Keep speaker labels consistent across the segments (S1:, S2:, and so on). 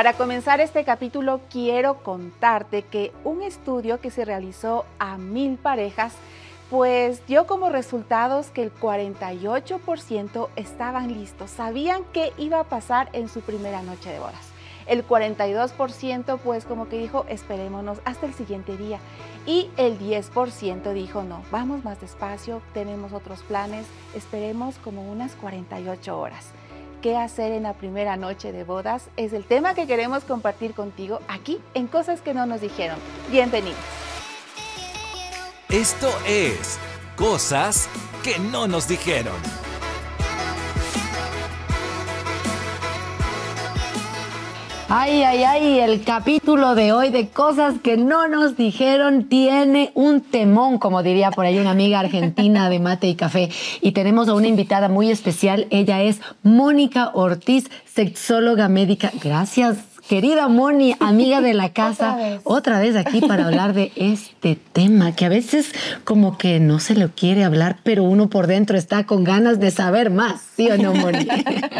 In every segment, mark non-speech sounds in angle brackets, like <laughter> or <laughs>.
S1: Para comenzar este capítulo quiero contarte que un estudio que se realizó a mil parejas pues dio como resultados que el 48% estaban listos, sabían qué iba a pasar en su primera noche de bodas. El 42% pues como que dijo esperémonos hasta el siguiente día y el 10% dijo no, vamos más despacio, tenemos otros planes, esperemos como unas 48 horas qué hacer en la primera noche de bodas es el tema que queremos compartir contigo aquí en Cosas que no nos dijeron. Bienvenidos.
S2: Esto es Cosas que no nos dijeron.
S3: Ay, ay, ay, el capítulo de hoy de cosas que no nos dijeron tiene un temón, como diría por ahí una amiga argentina de mate y café. Y tenemos a una invitada muy especial, ella es Mónica Ortiz, sexóloga médica. Gracias, Querida Moni, amiga de la <laughs> casa, otra vez. aquí para hablar de este tema que a veces como que no se lo quiere hablar, pero uno por dentro está con ganas de saber más, ¿sí o no, Moni?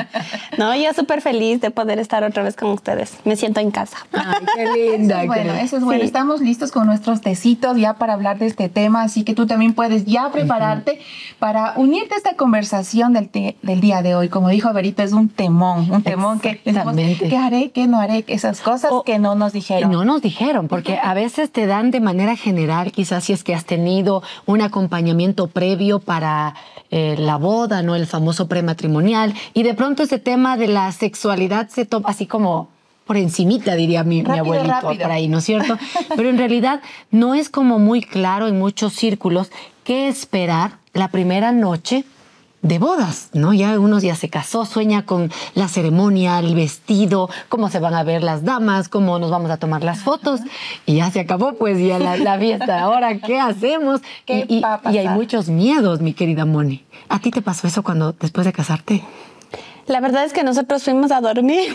S3: <laughs>
S4: no, yo súper feliz de poder estar otra vez con ustedes. Me siento en casa.
S1: Ay, qué <laughs> linda. bueno, eso es bueno. Estamos listos con nuestros tecitos ya para hablar de este tema, así que tú también puedes ya prepararte para unirte a esta conversación del, del día de hoy. Como dijo Verito, es un temón, un temón que, ¿qué haré? ¿Qué no haré? Esas cosas que no nos dijeron.
S3: No nos dijeron, porque a veces te dan de manera general, quizás si es que has tenido un acompañamiento previo para eh, la boda, ¿no? El famoso prematrimonial, y de pronto ese tema de la sexualidad se toma así como por encimita, diría mi, mi abuelito por ahí, ¿no es cierto? <laughs> Pero en realidad no es como muy claro en muchos círculos qué esperar la primera noche de bodas, ¿no? Ya uno ya se casó, sueña con la ceremonia, el vestido, cómo se van a ver las damas, cómo nos vamos a tomar las fotos y ya se acabó pues ya la, fiesta. Ahora, ¿qué hacemos? y, hay muchos miedos, mi querida Moni. ¿A ti te pasó eso cuando después de casarte?
S4: La verdad es que nosotros fuimos a dormir.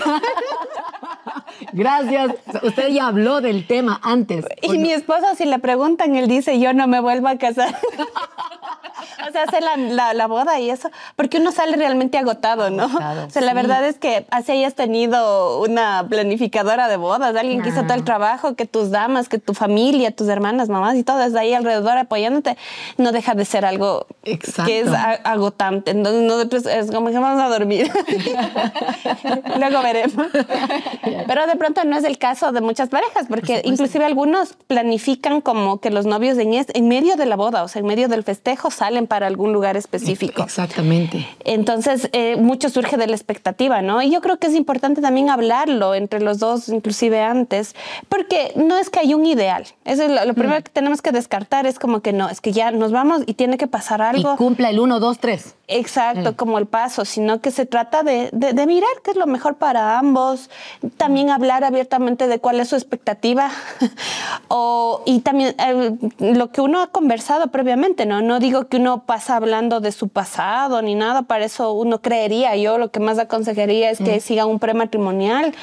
S4: <laughs>
S3: Gracias. Usted ya habló del tema antes.
S4: Y mi esposo, si le preguntan, él dice, yo no me vuelvo a casar. <laughs> o sea, hace la, boda y eso, porque uno sale realmente agotado, ¿no? o sea, la verdad es que así hayas tenido una planificadora de bodas, alguien que hizo todo el trabajo, que tus damas, que tu familia, tus hermanas, mamás y todas ahí alrededor apoyándote, no deja de ser algo que es agotante. Entonces, nosotros es como que vamos a dormir. <laughs> Luego veremos. Pero de pronto no es el caso de muchas parejas, porque inclusive algunos planifican como que los novios en, en medio de la boda, o sea, en medio del festejo, salen para algún lugar específico.
S3: Exactamente.
S4: Entonces, eh, mucho surge de la expectativa, ¿no? Y yo creo que es importante también hablarlo entre los dos, inclusive antes, porque no es que hay un ideal. Eso es lo, primero mm. que tenemos que descartar, es como que no, es que ya nos vamos y tiene que pasar algo.
S3: Y cumpla el 1, 2, 3.
S4: Exacto, mm. como el paso, sino que se trata de, de, mirar qué es lo mejor para ambos, también hablar abiertamente de cuál es su expectativa <laughs> o, y también eh, lo que uno ha conversado previamente, ¿no? No digo que uno pasa hablando de su pasado ni nada, para eso uno creería, yo lo que más aconsejaría es que mm. siga un prematrimonial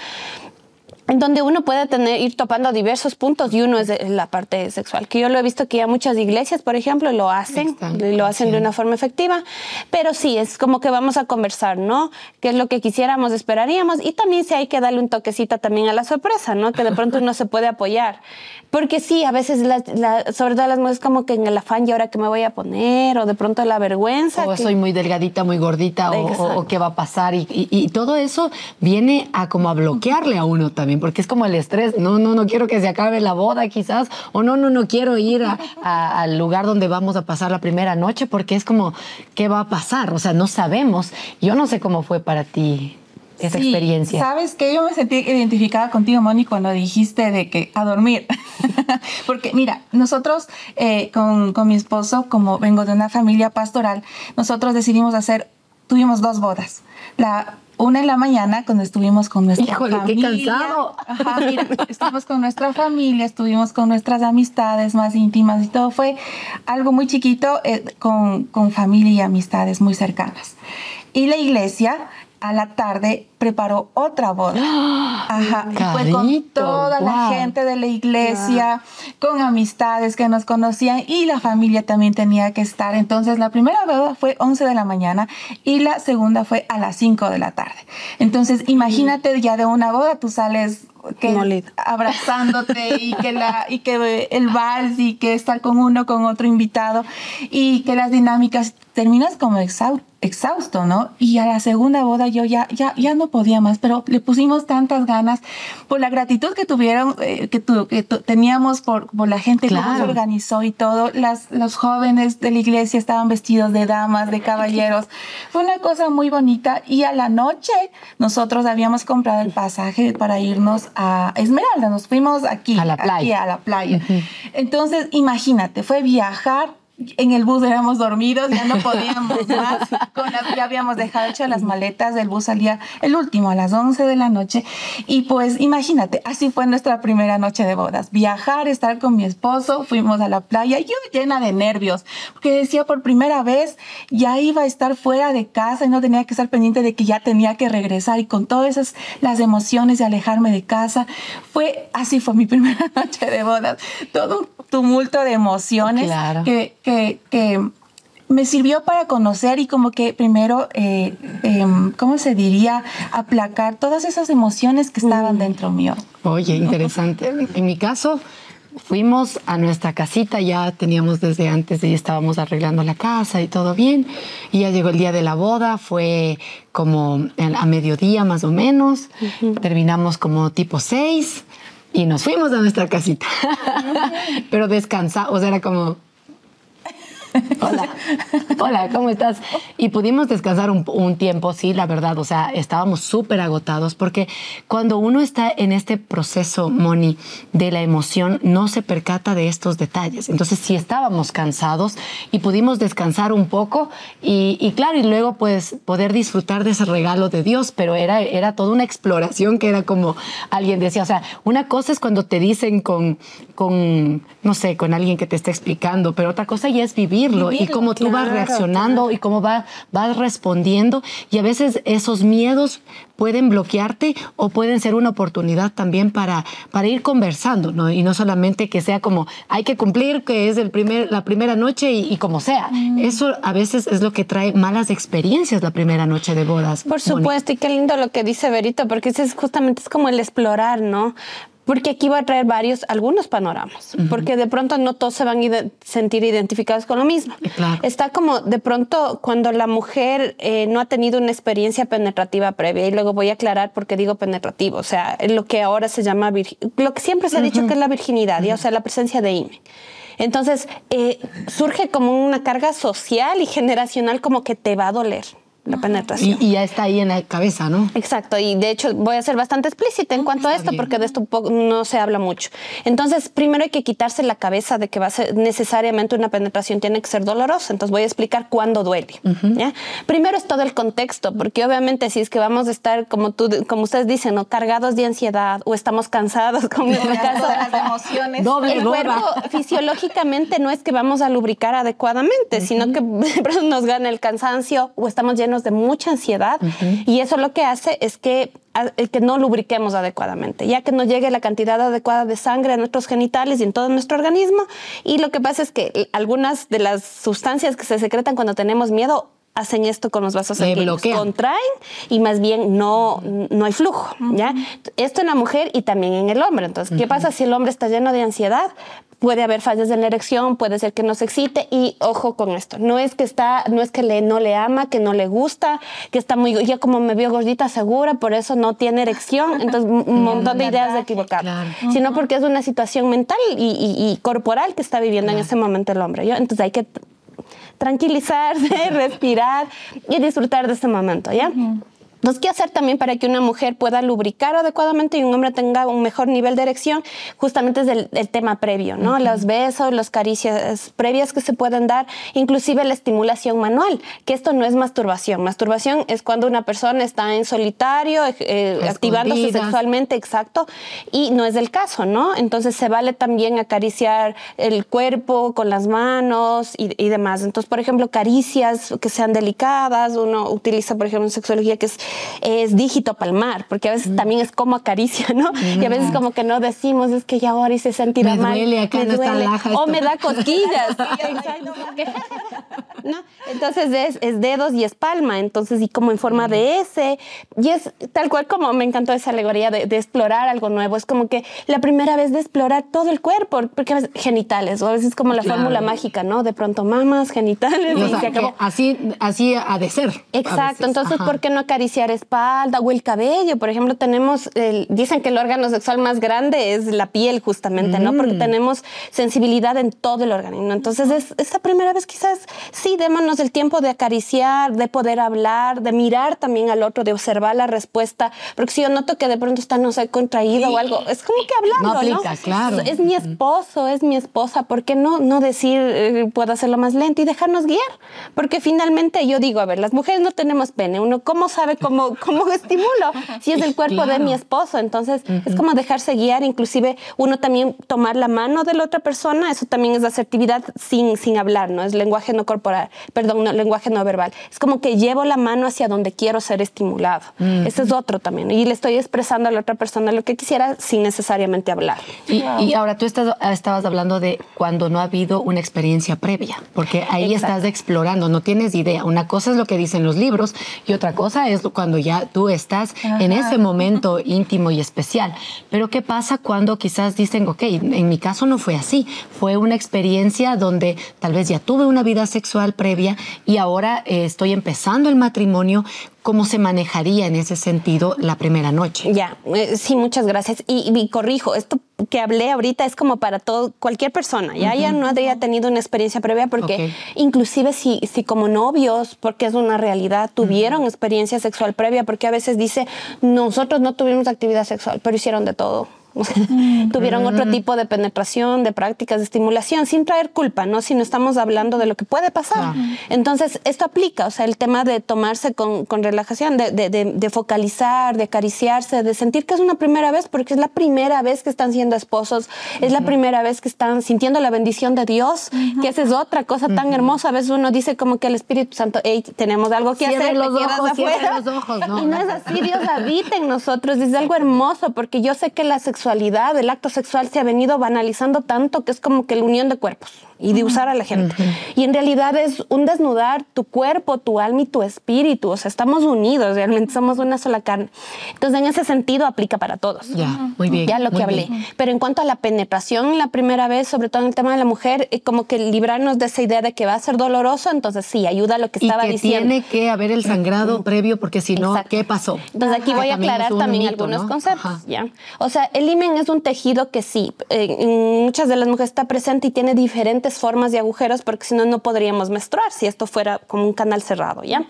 S4: en donde uno puede tener, ir topando diversos puntos y uno es la parte sexual, que yo lo he visto que ya muchas iglesias, por ejemplo, lo hacen, lo hacen de una forma efectiva, pero sí, es como que vamos a conversar, ¿no? ¿Qué es lo que quisiéramos, esperaríamos? Y también si hay que darle un toquecito también a la sorpresa, ¿no? Que de <laughs> pronto uno se puede apoyar. Porque sí, a veces, sobre todo las mujeres, como que en el afán, ¿y ahora qué me voy a poner? O de pronto la vergüenza.
S3: O soy muy delgadita, muy gordita, o, qué va a pasar. Y, y todo eso viene a como a bloquearle a uno también porque es como el estrés, no, no, no quiero que se acabe la boda quizás, o no, no, no quiero ir al lugar donde vamos a pasar la primera noche, porque es como, ¿qué va a pasar? O sea, no sabemos. Yo no sé cómo fue para ti esa experiencia.
S1: Sabes que yo me sentí identificada contigo, Moni, cuando dijiste de que a dormir. <laughs> Porque mira, nosotros eh, con, con mi esposo, como vengo de una familia pastoral, nosotros decidimos hacer, tuvimos dos bodas. La una en la mañana cuando estuvimos con nuestra
S3: Híjole,
S1: familia.
S3: qué cansado.
S1: Ajá, mira, estuvimos con nuestra familia, estuvimos con nuestras amistades más íntimas y todo. Fue algo muy chiquito eh, con, con familia y amistades muy cercanas. Y la iglesia a la tarde preparó otra boda. <gasps> Ajá. Y fue con toda la gente de la iglesia, con amistades que nos conocían y la familia también tenía que estar. Entonces la primera boda fue 11 de la mañana y la segunda fue a las 5 de la tarde. Entonces imagínate ya de una boda tú sales que abrazándote y que la <laughs> y que el vals y que estar con uno con otro invitado y que las dinámicas terminas como exhausto, ¿no? Y a la segunda boda yo ya, ya, ya no podía más, pero le pusimos tantas ganas por la gratitud que tuvieron, eh, que, que teníamos por, por, la gente que se organizó y todo. Las, los jóvenes de la iglesia estaban vestidos de damas, de caballeros. Fue una cosa muy bonita y a la noche nosotros habíamos comprado el pasaje para irnos a Esmeralda. Nos fuimos aquí, a la playa. Aquí a la playa. Entonces, imagínate, fue viajar en el bus éramos dormidos, ya no podíamos <laughs> más. Con ya habíamos dejado hecho las maletas, el bus salía el último a las 11 de la noche. Y pues imagínate, así fue nuestra primera noche de bodas. Viajar, estar con mi esposo, fuimos a la playa, yo llena de nervios, porque decía por primera vez ya iba a estar fuera de casa y no tenía que estar pendiente de que ya tenía que regresar y con todas esas las emociones de alejarme de casa. Fue así fue mi <laughs> primera noche de bodas. Todo un tumulto de emociones que que, me sirvió para conocer y como que primero, eh, em, ¿cómo se diría? Aplacar todas esas emociones que estaban mm. dentro mío.
S3: Oye, interesante. En mi caso, fuimos a nuestra casita, ya teníamos desde antes, ya estábamos arreglando la casa y todo bien. Y ya llegó el día de la boda, fue como a mediodía más o menos. Terminamos como tipo seis y nos fuimos a nuestra casita. <laughs> Pero descansamos, o sea, era como <laughs> Hola, hola, ¿cómo estás? Y pudimos descansar un, tiempo, sí, la verdad, o sea, estábamos súper agotados porque cuando uno está en este proceso, Moni, de la emoción, no se percata de estos detalles. Entonces, sí estábamos cansados y pudimos descansar un poco y, claro, y luego pues poder disfrutar de ese regalo de Dios, pero era, era toda una exploración que era como alguien decía, o sea, una cosa es cuando te dicen con, con no sé, con alguien que te está explicando, pero otra cosa ya es vivir y cómo tú vas reaccionando y cómo va, vas respondiendo. Y a veces esos miedos pueden bloquearte o pueden ser una oportunidad también para, para ir conversando, ¿no? Y no solamente que sea como hay que cumplir, que es el primer, la primera noche y, como sea. Mm. Eso a veces es lo que trae malas experiencias la primera noche de bodas.
S4: Por supuesto, y qué lindo lo que dice Berito, porque ese es justamente es como el explorar, ¿no? Porque aquí va a traer varios, algunos panoramas, porque de pronto no todos se van a sentir identificados con lo mismo. Está como de pronto cuando la mujer eh, no ha tenido una experiencia penetrativa previa, y luego voy a aclarar por qué digo penetrativo, o sea, lo que ahora se llama, lo que siempre se ha dicho que es la virginidad, o sea, la presencia de IME. Entonces, eh, surge como una carga social y generacional como que te va a doler la penetración.
S3: Y, ya está ahí en la cabeza, ¿no?
S4: Exacto, y de hecho voy a ser bastante explícita en cuanto a esto porque de esto no se habla mucho. Entonces, primero hay que quitarse la cabeza de que va a ser necesariamente una penetración tiene que ser dolorosa. Entonces voy a explicar cuándo duele. ¿ya? Primero es todo el contexto, porque obviamente si es que vamos a estar, como, tú, como ustedes dicen, ¿no? cargados de ansiedad o estamos cansados, <laughs> como en el caso
S1: de las emociones.
S4: Doble, el cuerpo fisiológicamente no es que vamos a lubricar adecuadamente, sino que <laughs> nos gana el cansancio o estamos llenos de mucha ansiedad y eso lo que hace es que que no lubriquemos adecuadamente, ya que no llegue la cantidad adecuada de sangre a nuestros genitales y en todo nuestro organismo. Y lo que pasa es que algunas de las sustancias que se secretan cuando tenemos miedo hacen esto con los vasos sanguíneos, contraen y más bien no, no hay flujo, ¿ya? Esto en la mujer y también en el hombre. Entonces, ¿qué pasa si el hombre está lleno de ansiedad? Puede haber fallas en la erección, puede ser que no se excite y ojo con esto, no es que está, no es que le, no le ama, que no le gusta, que está muy, ya como me vio gordita segura, por eso no tiene erección, <laughs> entonces un montón de ideas de equivocar, sino porque es una situación mental y, corporal que está viviendo en ese momento el hombre. ¿yo? Entonces hay que tranquilizarse, <laughs> respirar y disfrutar de ese momento, ¿ya? Entonces, ¿qué hacer también para que una mujer pueda lubricar adecuadamente y un hombre tenga un mejor nivel de erección? Justamente es el, tema previo, ¿no? Los besos, las caricias previas que se pueden dar, inclusive la estimulación manual, que esto no es masturbación. Masturbación es cuando una persona está en solitario, eh, eh, activándose sexualmente, exacto, y no es el caso, ¿no? Entonces, se vale también acariciar el cuerpo con las manos y, y demás. Entonces, por ejemplo, caricias que sean delicadas, uno utiliza, por ejemplo, en sexología que es es dígito palmar, porque a veces también es como acaricia, ¿no? Y a veces como que no decimos, es que ya ahora hice sentir
S3: Me
S4: mal.
S3: duele acá en esta laja
S4: o me da cosquillas. <laughs> <laughs> ¿no? Entonces es, es dedos y es palma, entonces y como en forma de S. Y es tal cual como me encantó esa alegoría de, de explorar algo nuevo. Es como que la primera vez de explorar todo el cuerpo, porque a veces genitales, o a veces como la
S3: Claro.
S4: fórmula mágica, ¿no? De pronto mamas, genitales,
S3: O
S4: y
S3: sea,
S4: se acabó.
S3: que así, así ha de ser.
S4: Exacto, entonces,
S3: Ajá.
S4: ¿por qué no acariciar espalda o el cabello? Por ejemplo, tenemos, el- dicen que el órgano sexual más grande es la piel, justamente, ¿no?
S3: Mm.
S4: Porque tenemos sensibilidad en todo el organismo. Entonces, es esa primera vez quizás sí, démonos el tiempo de acariciar, de poder hablar, de mirar también al otro, de observar la respuesta, porque si yo noto que de pronto está, no sé, contraído o algo, es como que hablarlo,
S3: No aplica, claro.
S4: Es mi esposo, es mi esposa, ¿por qué no, no decir, eh, puedo hacerlo más lento y dejarnos guiar? Porque finalmente yo digo, a ver, las mujeres no tenemos pene, uno cómo sabe cómo, cómo estimulo si es el cuerpo de
S3: Claro.
S4: mi esposo, entonces es como dejarse guiar, inclusive uno también tomar la mano de la otra persona, eso también es asertividad sin, sin hablar, ¿no? Es lenguaje no corporal, perdón, no, lenguaje no verbal. Es como que llevo la mano hacia donde quiero ser estimulado. Ese es otro también. Y le estoy expresando a la otra persona lo que quisiera sin necesariamente hablar.
S3: Y, y ahora tú estás- estabas hablando de cuando no ha habido una experiencia previa, porque ahí
S4: Exacto.
S3: estás explorando, no tienes idea. Una cosa es lo que dicen los libros y otra cosa es cuando ya tú estás en ese momento íntimo y especial. Pero ¿qué pasa cuando quizás dicen, ok, en mi caso no fue así, fue una experiencia donde tal vez ya tuve una vida sexual previa y ahora eh, estoy empezando el matrimonio? ¿Cómo se manejaría en ese sentido la primera noche?
S4: Ya, eh, sí, muchas gracias. Y, y corrijo, esto que hablé ahorita es como para todo, cualquier persona. Ya, ya no haya tenido una experiencia previa porque
S3: Ok.
S4: inclusive si, si como novios, porque es una realidad, tuvieron experiencia sexual previa, porque a veces dice, nosotros no tuvimos actividad sexual, pero hicieron de todo. Sea, Tuvieron otro tipo de penetración, de prácticas de estimulación, sin traer culpa, ¿no? Si no estamos hablando de lo que puede pasar. Entonces, esto aplica, o sea, el tema de tomarse con, con relajación, de, de- de- de focalizar, de acariciarse, de sentir que es una primera vez, porque es la primera vez que están siendo esposos, es la primera vez que están sintiendo la bendición de Dios, que esa es otra cosa tan hermosa. A veces uno dice como que el Espíritu Santo, hey, tenemos algo que
S3: Cierre
S4: hacer.
S3: los
S4: te
S3: ojos,
S4: afuera".
S3: los ojos, no. <laughs>
S4: Y no es así, Dios habita en nosotros, es algo hermoso, porque yo sé que la sexualidad, el acto sexual se ha venido banalizando tanto que es como que la unión de cuerpos y de usar a la gente. Y en realidad es un desnudar tu cuerpo, tu alma y tu espíritu, o sea, estamos unidos, realmente somos una sola carne. Entonces, en ese sentido aplica para todos.
S3: Ya, muy bien.
S4: Ya lo que hablé.
S3: bien.
S4: Pero en cuanto a la penetración la primera vez, sobre todo en el tema de la mujer, eh, como que librarnos de esa idea de que va a ser doloroso, entonces sí, ayuda a lo que
S3: Y
S4: estaba
S3: que
S4: diciendo.
S3: tiene que haber el sangrado previo, porque si no,
S4: Exacto.
S3: ¿qué pasó?
S4: Entonces aquí
S3: Que
S4: voy a
S3: también
S4: aclarar
S3: un
S4: también
S3: mito,
S4: algunos
S3: ¿no?
S4: conceptos,
S3: Ajá.
S4: ¿ya? O sea, el himen es un tejido que sí, eh, en muchas de las mujeres está presente y tiene diferentes formas de agujeros porque si no, no podríamos menstruar si esto fuera como un canal cerrado, ¿ya?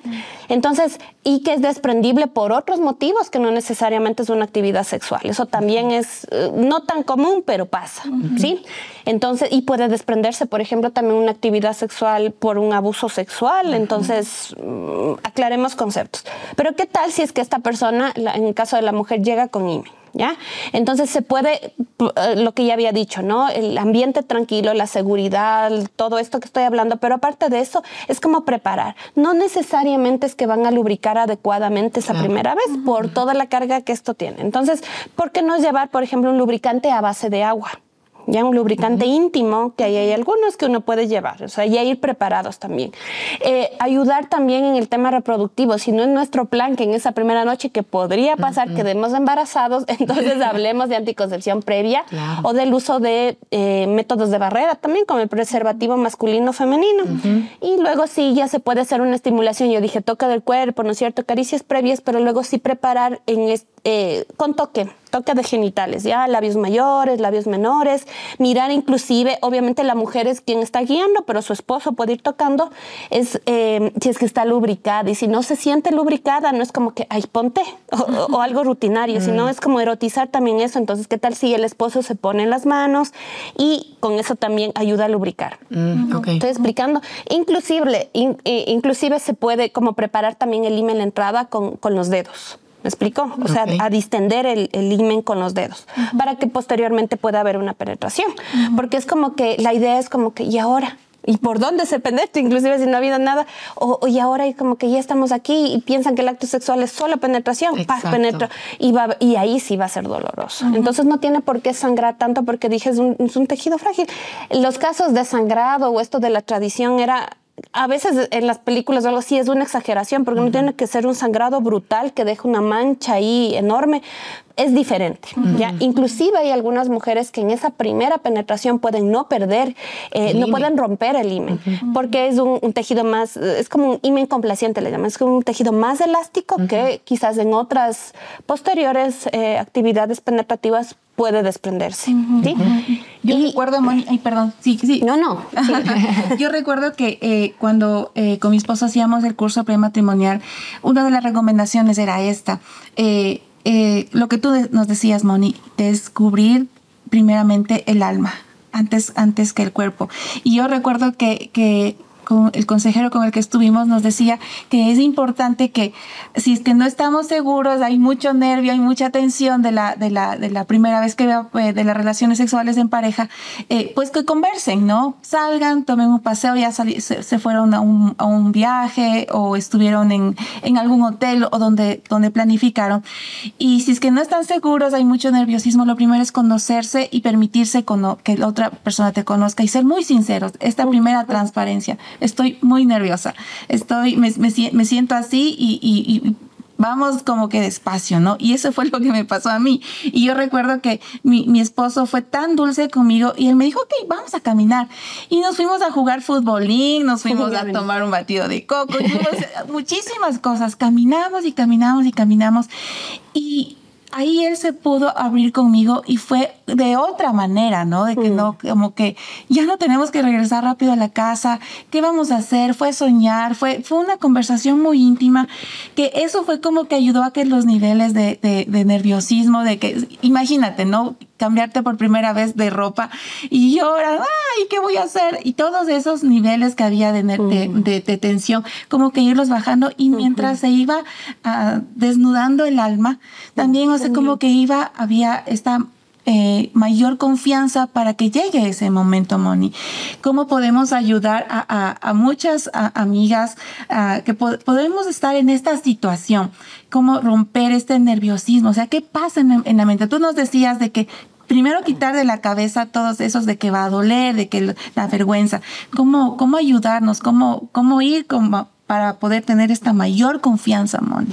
S4: Entonces, y que es desprendible por otros motivos que no necesariamente es una actividad sexual. Eso también es eh, no tan común, pero pasa, ¿sí? Entonces, y puede desprenderse, por ejemplo, también una actividad sexual por un abuso sexual. Entonces, mm, aclaremos conceptos. Pero ¿qué tal si es que esta persona, en el caso de la mujer, llega con himen? ¿Ya? Entonces se puede, eh, lo que ya había dicho, ¿no? El ambiente tranquilo, la seguridad, todo esto que estoy hablando, pero aparte de eso, es como preparar. No necesariamente es que van a lubricar adecuadamente esa
S3: Claro.
S4: primera vez por toda la carga que esto tiene. Entonces, ¿por qué no llevar, por ejemplo, un lubricante a base de agua? Ya un lubricante íntimo, que ahí hay algunos que uno puede llevar, o sea, ya ir preparados también. Eh, ayudar también en el tema reproductivo, si no es nuestro plan que en esa primera noche que podría pasar, quedemos embarazados, <laughs> entonces hablemos de anticoncepción previa
S3: Claro.
S4: o del uso de eh, métodos de barrera también, como el preservativo masculino-femenino. Y luego sí, ya se puede hacer una estimulación, yo dije toque del cuerpo, ¿no es cierto? Caricias previas, pero luego sí preparar en es- eh, con toque, toque de genitales, ya labios mayores, labios menores, mirar inclusive, obviamente la mujer es quien está guiando, pero su esposo puede ir tocando, es eh, si es que está lubricada y si no se siente lubricada, no es como que, ay, ponte, o, o- o algo rutinario, sino es como erotizar también eso, entonces, ¿qué tal si el esposo se pone en las manos y con eso también ayuda a lubricar?
S3: Mm.
S4: Estoy explicando. Inclusive, in- eh, inclusive se puede como preparar también el himen la entrada con, con los dedos. ¿Me explico? O sea, a distender el, el con los dedos para que posteriormente pueda haber una penetración. Porque es como que la idea es como que, ¿y ahora? y por dónde se penetra, inclusive si no ha habido nada. O, y ahora hay como que ya estamos aquí y piensan que el acto sexual es solo penetración, paz, penetra, y, va, y ahí sí va a ser doloroso. Entonces no tiene por qué sangrar tanto porque dije es un, es un tejido frágil. Los casos de sangrado o esto de la tradición era a veces en las películas o algo así es una exageración, porque no tiene que ser un sangrado brutal que deje una mancha ahí enorme. Es diferente, ¿ya? Inclusive hay algunas mujeres que en esa primera penetración pueden no perder, eh, no pueden romper el imen, porque es un, tejido más, es como un imen complaciente, le llaman, es como un tejido más elástico que quizás en otras posteriores eh, actividades penetrativas puede desprenderse. ¿sí?
S1: Yo recuerdo, ay, perdón, sí, sí.
S4: No, no. <laughs>
S1: Yo recuerdo que eh, cuando eh, con mi esposo hacíamos el curso prematrimonial, una de las recomendaciones era esta. Eh, lo que tú nos decías, Moni, descubrir primeramente el alma antes, antes que el cuerpo. Y yo recuerdo que, que el consejero con el que estuvimos nos decía que es importante que si es que no estamos seguros, hay mucho nervio, hay mucha tensión de la, de la, de la primera vez que veo eh, de las relaciones sexuales en pareja, eh, pues que conversen, ¿no? Salgan, tomen un paseo, ya se, fueron a un, a un, viaje o estuvieron en, en, algún hotel o donde, donde planificaron. Y si es que no están seguros, hay mucho nerviosismo, lo primero es conocerse y permitirse que la otra persona te conozca y ser muy sinceros. Esta primera transparencia estoy muy nerviosa, estoy, me, me, siento así y, y, vamos como que despacio, ¿no? Y eso fue lo que me pasó a mí. Y yo recuerdo que mi, mi, esposo fue tan dulce conmigo y él me dijo, ok, vamos a caminar. Y nos fuimos a jugar futbolín, nos fuimos a tomar un batido de coco, <laughs> muchísimas cosas. Caminamos y caminamos y caminamos. Y ahí él se pudo abrir conmigo y fue de otra manera, ¿no? De que mm. no, como que ya no tenemos que regresar rápido a la casa, ¿qué vamos a hacer? Fue soñar, fue, fue una conversación muy íntima, que eso fue como que ayudó a que los niveles de, de nerviosismo, de que, imagínate, ¿no? cambiarte por primera vez de ropa y lloras, ay, ¿qué voy a hacer? Y todos esos niveles que había de, de, tensión, como que irlos bajando y mientras se iba ah, desnudando el alma, también, o sea, como que iba, había esta eh, mayor confianza para que llegue ese momento, Moni. ¿Cómo podemos ayudar a, muchas amigas que podemos estar en esta situación? ¿Cómo romper este nerviosismo? O sea, ¿qué pasa en, la mente? Tú nos decías de que primero quitar de la cabeza todos esos de que va a doler, de que la vergüenza. ¿Cómo, cómo ayudarnos? ¿Cómo, cómo ir para poder tener esta mayor confianza, Moni?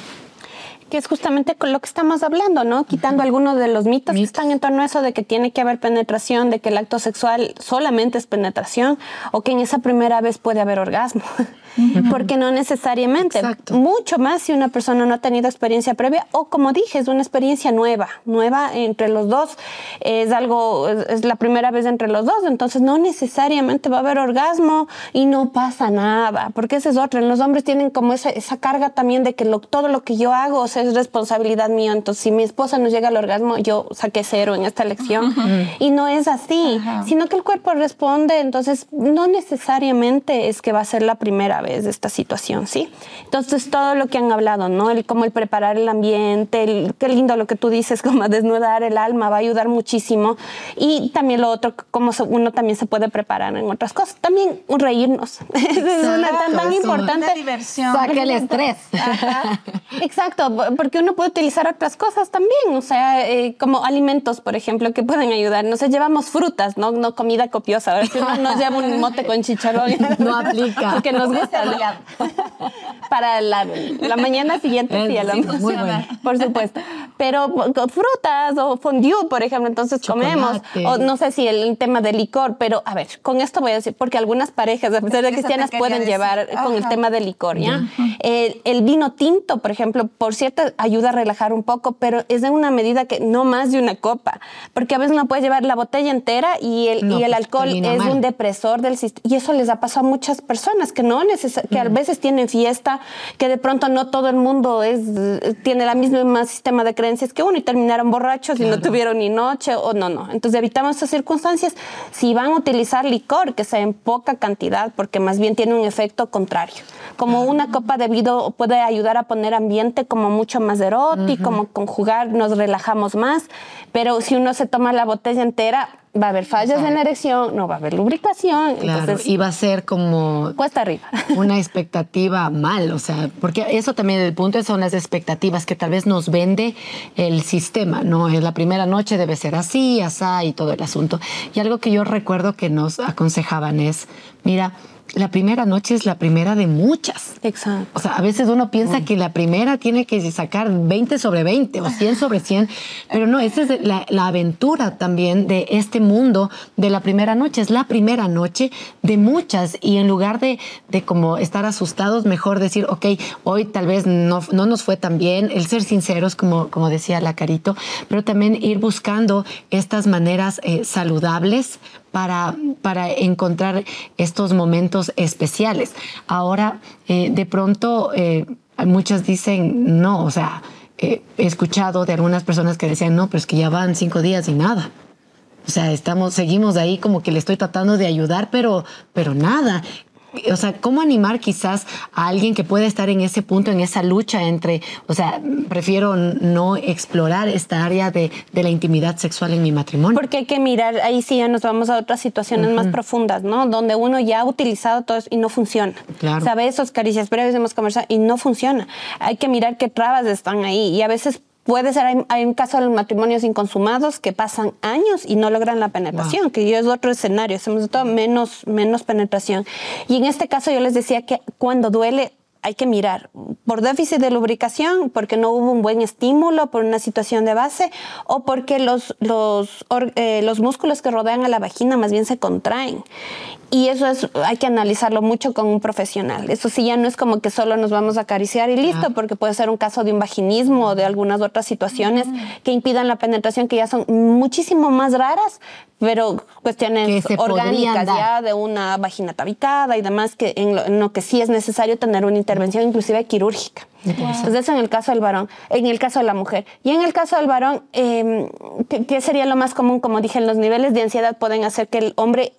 S4: Que es justamente con lo que estamos hablando, ¿no? Quitando algunos de los mitos, que están en torno a eso de que tiene que haber penetración, de que el acto sexual solamente es penetración o que en esa primera vez puede haber orgasmo. <laughs> Porque no necesariamente. Mucho más si una persona no ha tenido experiencia previa o como dije, es una experiencia nueva, nueva entre los dos. Es algo, es, la primera vez entre los dos, entonces no necesariamente va a haber orgasmo y no pasa nada, porque ese es otro. Los hombres tienen como esa, esa carga también de que todo lo que yo hago, o sea, es responsabilidad mía. Entonces, si mi esposa no llega al orgasmo, yo saqué cero en esta lección. Y no es así, sino que el cuerpo responde. Entonces, no necesariamente es que va a ser la primera vez de esta situación, ¿sí? Entonces, todo lo que han hablado, ¿no? El cómo el preparar el ambiente, el, qué lindo lo que tú dices, <laughs> como desnudar el alma, va a ayudar muchísimo. Y también lo otro, cómo uno también se puede preparar en otras cosas. También reírnos. <laughs> es una tan, tan importante. Una
S1: diversión.
S3: Saca el estrés. <laughs>
S4: Exacto, porque uno puede utilizar otras cosas también, o sea, eh, como alimentos, por ejemplo, que pueden ayudar. No sé, llevamos frutas, no, no comida copiosa. A si uno nos lleva un mote con chicharrón. <laughs>
S3: No aplica.
S4: Porque nos gusta. <laughs> Para la, la, mañana siguiente, sí,
S3: muy bueno.
S4: por supuesto. Pero frutas o fondue, por ejemplo, entonces comemos. O no sé si el tema de licor, pero a ver, con esto voy a decir, porque algunas parejas, a pesar de cristianas, pueden llevar con el tema del licor, ¿ya? El vino tinto, por ejemplo, por cierto, ayuda a relajar un poco, pero es de una medida que no más de una copa, porque a veces uno puede llevar la botella entera y el, y el pues, alcohol es un depresor del sistema. Y eso les ha pasado a muchas personas que no que a veces tienen fiesta, que de pronto no todo el mundo es, tiene la misma sistema de creencias que uno y terminaron borrachos y no tuvieron ni noche o no, no. Entonces evitamos esas circunstancias. Si van a utilizar licor, que sea en poca cantidad, porque más bien tiene un efecto contrario. Como una copa de vino puede ayudar a poner ambiente como mucho más erótico, como conjugar, nos relajamos más, pero si uno se toma la botella entera, va a haber fallas en la erección, no va a haber lubricación.
S3: Claro,
S4: entonces,
S3: y va a ser como
S4: cuesta arriba. <laughs>
S3: una expectativa mal, o sea, porque eso también el punto son las expectativas que tal vez nos vende el sistema, ¿no? En la primera noche debe ser así, asá y todo el asunto. Y algo que yo recuerdo que nos aconsejaban es, mira, la primera noche es la primera de muchas.
S4: Exacto.
S3: O sea, a veces uno piensa que la primera tiene que sacar 20 sobre 20 o 100 sobre 100, pero no, esa es la, la, aventura también de este mundo de la primera noche. Es la primera noche de muchas y en lugar de, de como estar asustados, mejor decir, ok, hoy tal vez no, no nos fue tan bien, el ser sinceros, como, como decía la Carito, pero también ir buscando estas maneras eh, saludables para, para encontrar estos momentos especiales. Ahora, eh, de pronto, eh, muchas dicen, no, o sea, eh, he escuchado de algunas personas que decían, no, pero es que ya van cinco días y nada. O sea, estamos, seguimos ahí como que le estoy tratando de ayudar, pero, pero nada o sea, cómo animar quizás a alguien que puede estar en ese punto, en esa lucha entre, o sea, prefiero no explorar esta área de, de la intimidad sexual en mi matrimonio.
S4: Porque hay que mirar, ahí sí ya nos vamos a otras situaciones uh -huh. más profundas, ¿no? Donde uno ya ha utilizado todo eso y no funciona.
S3: Claro.
S4: Sabe esos caricias breves hemos conversado y no funciona. Hay que mirar qué trabas están ahí y a veces Puede ser, hay, hay, un caso de los matrimonios inconsumados que pasan años y no logran la penetración, wow. que yo es otro escenario, hacemos todo menos, menos penetración. Y en este caso yo les decía que cuando duele hay que mirar por déficit de lubricación, porque no hubo un buen estímulo, por una situación de base, o porque los, los, eh, los músculos que rodean a la vagina más bien se contraen. Y eso es, hay que analizarlo mucho con un profesional. Eso sí, ya no es como que solo nos vamos a acariciar y listo, ah. porque puede ser un caso de un vaginismo o de algunas otras situaciones que impidan la penetración, que ya son muchísimo más raras, pero cuestiones orgánicas ya de una vagina tabicada y demás, que en lo, en lo, que sí es necesario tener una intervención inclusive quirúrgica. Wow. Entonces eso en el caso del varón, en el caso de la mujer. Y en el caso del varón, eh, ¿qué, ¿qué sería lo más común? Como dije, los niveles de ansiedad pueden hacer que el hombre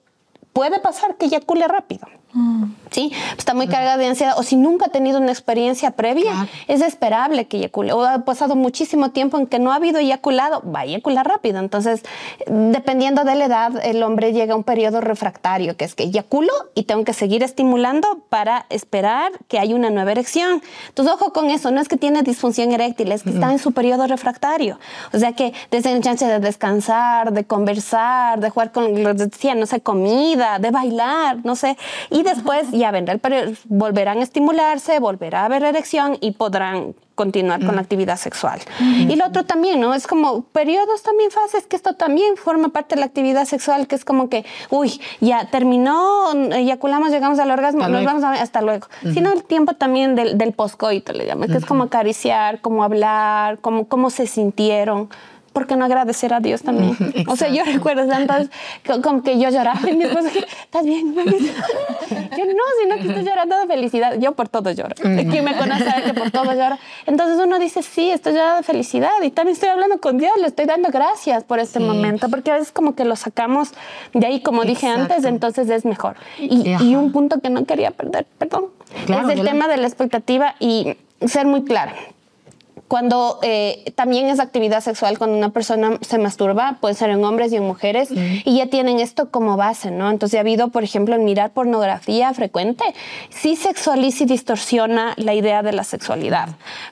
S4: puede pasar que eyacule rápido. Mm. ¿Sí? Está muy cargada de ansiedad. O si nunca ha tenido una experiencia previa, claro. es esperable que eyacule. O ha pasado muchísimo tiempo en que no ha habido eyaculado, va a eyacular rápido. Entonces, dependiendo de la edad, el hombre llega a un periodo refractario, que es que eyaculo y tengo que seguir estimulando para esperar que haya una nueva erección. Entonces, ojo con eso. No es que tiene disfunción eréctil, es que mm. está en su periodo refractario. O sea que desde el chance de descansar, de conversar, de jugar con, decía, no sé, comida, de bailar, no sé. Y después ya vendrá el periodo, volverán a estimularse, volverá a haber erección y podrán continuar mm. con la actividad sexual. Mm. Y lo otro también, ¿no? Es como periodos también fases, que esto también forma parte de la actividad sexual, que es como que, uy, ya terminó, eyaculamos, llegamos al orgasmo, hasta nos luego. vamos a hasta luego. Uh -huh. Sino el tiempo también del, del poscoito, le llaman, que uh -huh. es como acariciar, como hablar, como cómo se sintieron. ¿Por qué no agradecer a Dios también? Exacto. O sea, yo recuerdo entonces como que yo lloraba y mi esposo, ¿estás bien? <laughs> yo no, sino que estoy llorando de felicidad. Yo por todo lloro. Quien me conoce sabe que por todo lloro. Entonces uno dice, sí, estoy llorando de felicidad y también estoy hablando con Dios, le estoy dando gracias por este sí. momento, porque a veces como que lo sacamos de ahí, como Exacto. dije antes, entonces es mejor. Y, y, un punto que no quería perder, perdón, claro, es el tema la... de la expectativa y ser muy clara cuando eh, también es actividad sexual cuando una persona se masturba, puede ser en hombres y en mujeres, mm. y ya tienen esto como base, ¿no? Entonces ha habido, por ejemplo, en mirar pornografía frecuente, sí sexualiza y distorsiona la idea de la sexualidad,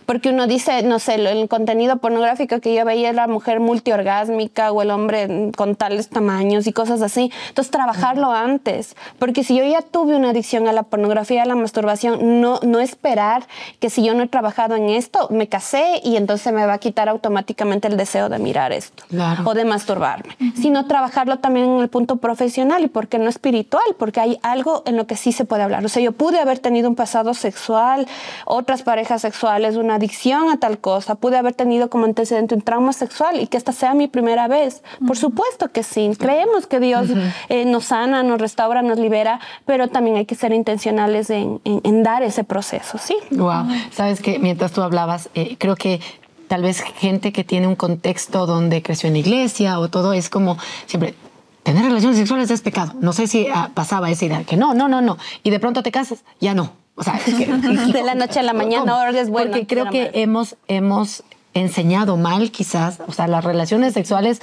S4: porque uno dice, no sé, el contenido pornográfico que yo veía la mujer multiorgásmica o el hombre con tales tamaños y cosas así, entonces trabajarlo mm. antes, porque si yo ya tuve una adicción a la pornografía, a la masturbación, no, no esperar que si yo no he trabajado en esto, me casé y entonces me va a quitar automáticamente el deseo de mirar esto claro. o de masturbarme, uh -huh. sino trabajarlo también en el punto profesional y porque no espiritual, porque hay algo en lo que sí se puede hablar. O sea, yo pude haber tenido un pasado sexual, otras parejas sexuales, una adicción a tal cosa, pude haber tenido como antecedente un trauma sexual y que esta sea mi primera vez. Uh -huh. Por supuesto que sí, creemos que Dios uh -huh. eh, nos sana, nos restaura, nos libera, pero también hay que ser intencionales en, en, en dar ese proceso, ¿sí?
S3: Wow, sabes que mientras tú hablabas, eh, creo que tal vez gente que tiene un contexto donde creció en la iglesia o todo es como siempre tener relaciones sexuales es pecado. No sé si ah, pasaba esa idea que no, no, no, no. Y de pronto te casas, ya no. O sea,
S4: que, <laughs> de la noche a la mañana ahora es bueno.
S3: Porque creo que hemos, hemos enseñado mal quizás, o sea, las relaciones sexuales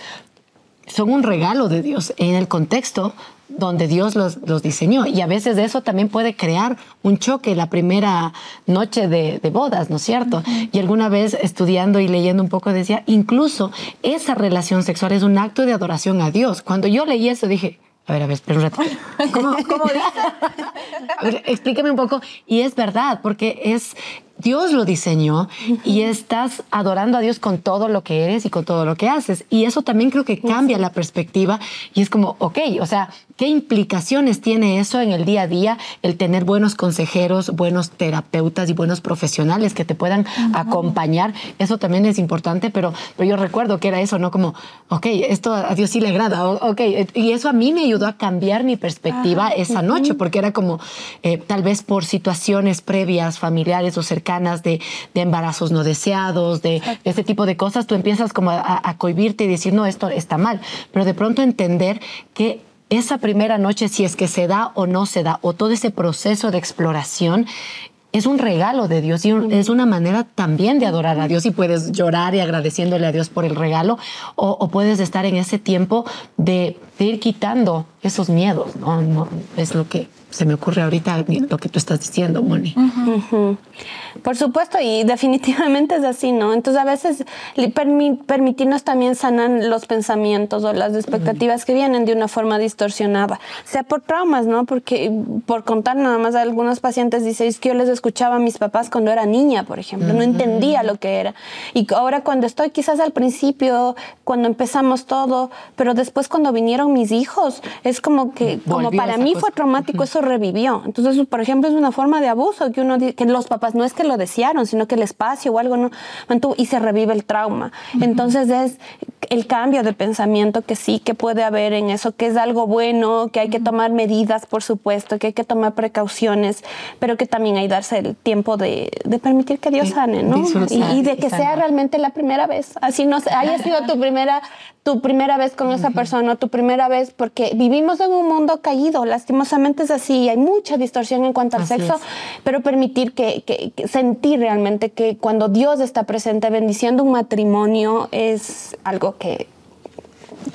S3: son un regalo de Dios en el contexto donde Dios los, los, diseñó. Y a veces eso también puede crear un choque la primera noche de, de bodas, ¿no es cierto? Y alguna vez estudiando y leyendo un poco decía, incluso esa relación sexual es un acto de adoración a Dios. Cuando yo leí eso dije, a ver, a ver, espera un rato. <laughs> ¿Cómo, cómo a ver, explíqueme un poco. Y es verdad, porque es, Dios lo diseñó y estás adorando a Dios con todo lo que eres y con todo lo que haces. Y eso también creo que cambia la perspectiva y es como, ok, o sea, ¿qué implicaciones tiene eso en el día a día? El tener buenos consejeros, buenos terapeutas y buenos profesionales que te puedan acompañar. Eso también es importante, pero, pero yo recuerdo que era eso, ¿no? Como, ok, esto a Dios sí le agrada, ok. Y eso a mí me ayudó a cambiar mi perspectiva esa noche, porque era como, eh, tal vez por situaciones previas, familiares o cercanas, de, de embarazos no deseados, de, este tipo de cosas, tú empiezas como a, a cohibirte y decir, no, esto está mal. Pero de pronto entender que esa primera noche, si es que se da o no se da, o todo ese proceso de exploración, es un regalo de Dios y es una manera también de adorar a Dios y puedes llorar y agradeciéndole a Dios por el regalo o, o puedes estar en ese tiempo de, de, ir quitando esos miedos, ¿no? no es lo que se me ocurre ahorita lo que tú estás diciendo, Moni. Uh
S4: -huh. Por supuesto, y definitivamente es así, ¿no? Entonces a veces permi permitirnos también sanar los pensamientos o las expectativas que vienen de una forma distorsionada, sea por traumas, ¿no? Porque por contar nada más a algunos pacientes dicen, es que yo les escuchaba a mis papás cuando era niña, por ejemplo, no entendía lo que era. Y ahora cuando estoy quizás al principio, cuando empezamos todo, pero después cuando vinieron mis hijos, es como que, como para mí fue traumático, eso revivió. Entonces, por ejemplo, es una forma de abuso que uno que los papás no es que lo desearon, sino que el espacio o algo no mantuvo y se revive el trauma. Uh -huh. Entonces es el cambio de pensamiento que sí que puede haber en eso, que es algo bueno, que hay que tomar medidas, por supuesto, que hay que tomar precauciones, pero que también hay que darse el tiempo de, de permitir que Dios sane, ¿no? Y, y, de que sea realmente la primera vez. Así no haya sido tu primera tu primera vez con esa persona, tu primera vez, porque vivimos en un mundo caído, lastimosamente es así, hay mucha distorsión en cuanto al así sexo, es. pero permitir que, que, que, sentir realmente que cuando Dios está presente bendiciendo un matrimonio es algo que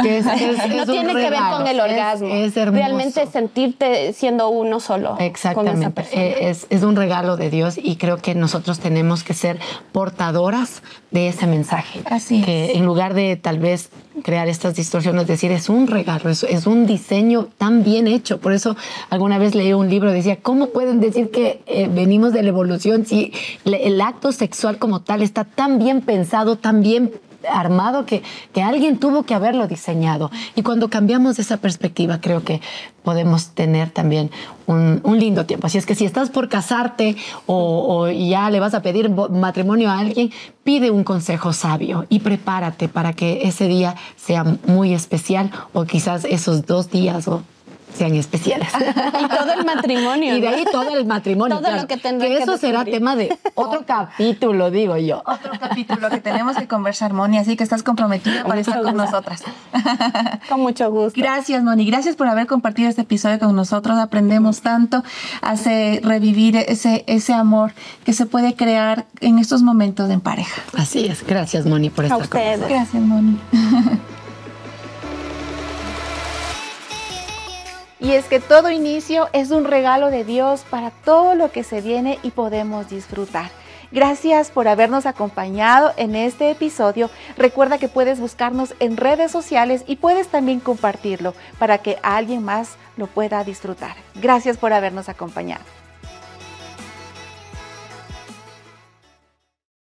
S4: que es, es, <laughs> no tiene que ver con el orgasmo. Es, Realmente sentirte siendo uno solo.
S3: Exactamente. Es, es, un regalo de Dios y creo que nosotros tenemos que ser portadoras de ese mensaje.
S5: Así
S3: que en lugar de tal vez crear estas distorsiones, decir, es un regalo, es, es un diseño tan bien hecho. Por eso alguna vez leí un libro, decía, ¿cómo pueden decir que eh, venimos de la evolución si el acto sexual como tal está tan bien pensado, tan bien armado que, que alguien tuvo que haberlo diseñado. Y cuando cambiamos esa perspectiva, creo que podemos tener también un, un, lindo tiempo. Así es que si estás por casarte o, o, ya le vas a pedir matrimonio a alguien, pide un consejo sabio y prepárate para que ese día sea muy especial o quizás esos dos días o sean especiales. <laughs>
S4: y todo el matrimonio.
S3: Y de ahí todo el matrimonio.
S4: Todo claro. lo que tendrá
S3: que, eso será tema de otro <laughs> capítulo, digo yo.
S5: Otro capítulo que tenemos que conversar, Moni, así que estás comprometida para estar con nosotras. <laughs>
S4: Con mucho gusto.
S5: Gracias, Moni. Gracias por haber compartido este episodio con nosotros. Aprendemos tanto, hace revivir ese, ese amor que se puede crear en estos momentos en pareja.
S3: Así es. Gracias, Moni, por estar
S4: A ustedes.
S5: Gracias, Moni.
S1: Y es que todo inicio es un regalo de Dios para todo lo que se viene y podemos disfrutar. Gracias por habernos acompañado en este episodio. Recuerda que puedes buscarnos en redes sociales y puedes también compartirlo para que alguien más lo pueda disfrutar. Gracias por habernos acompañado.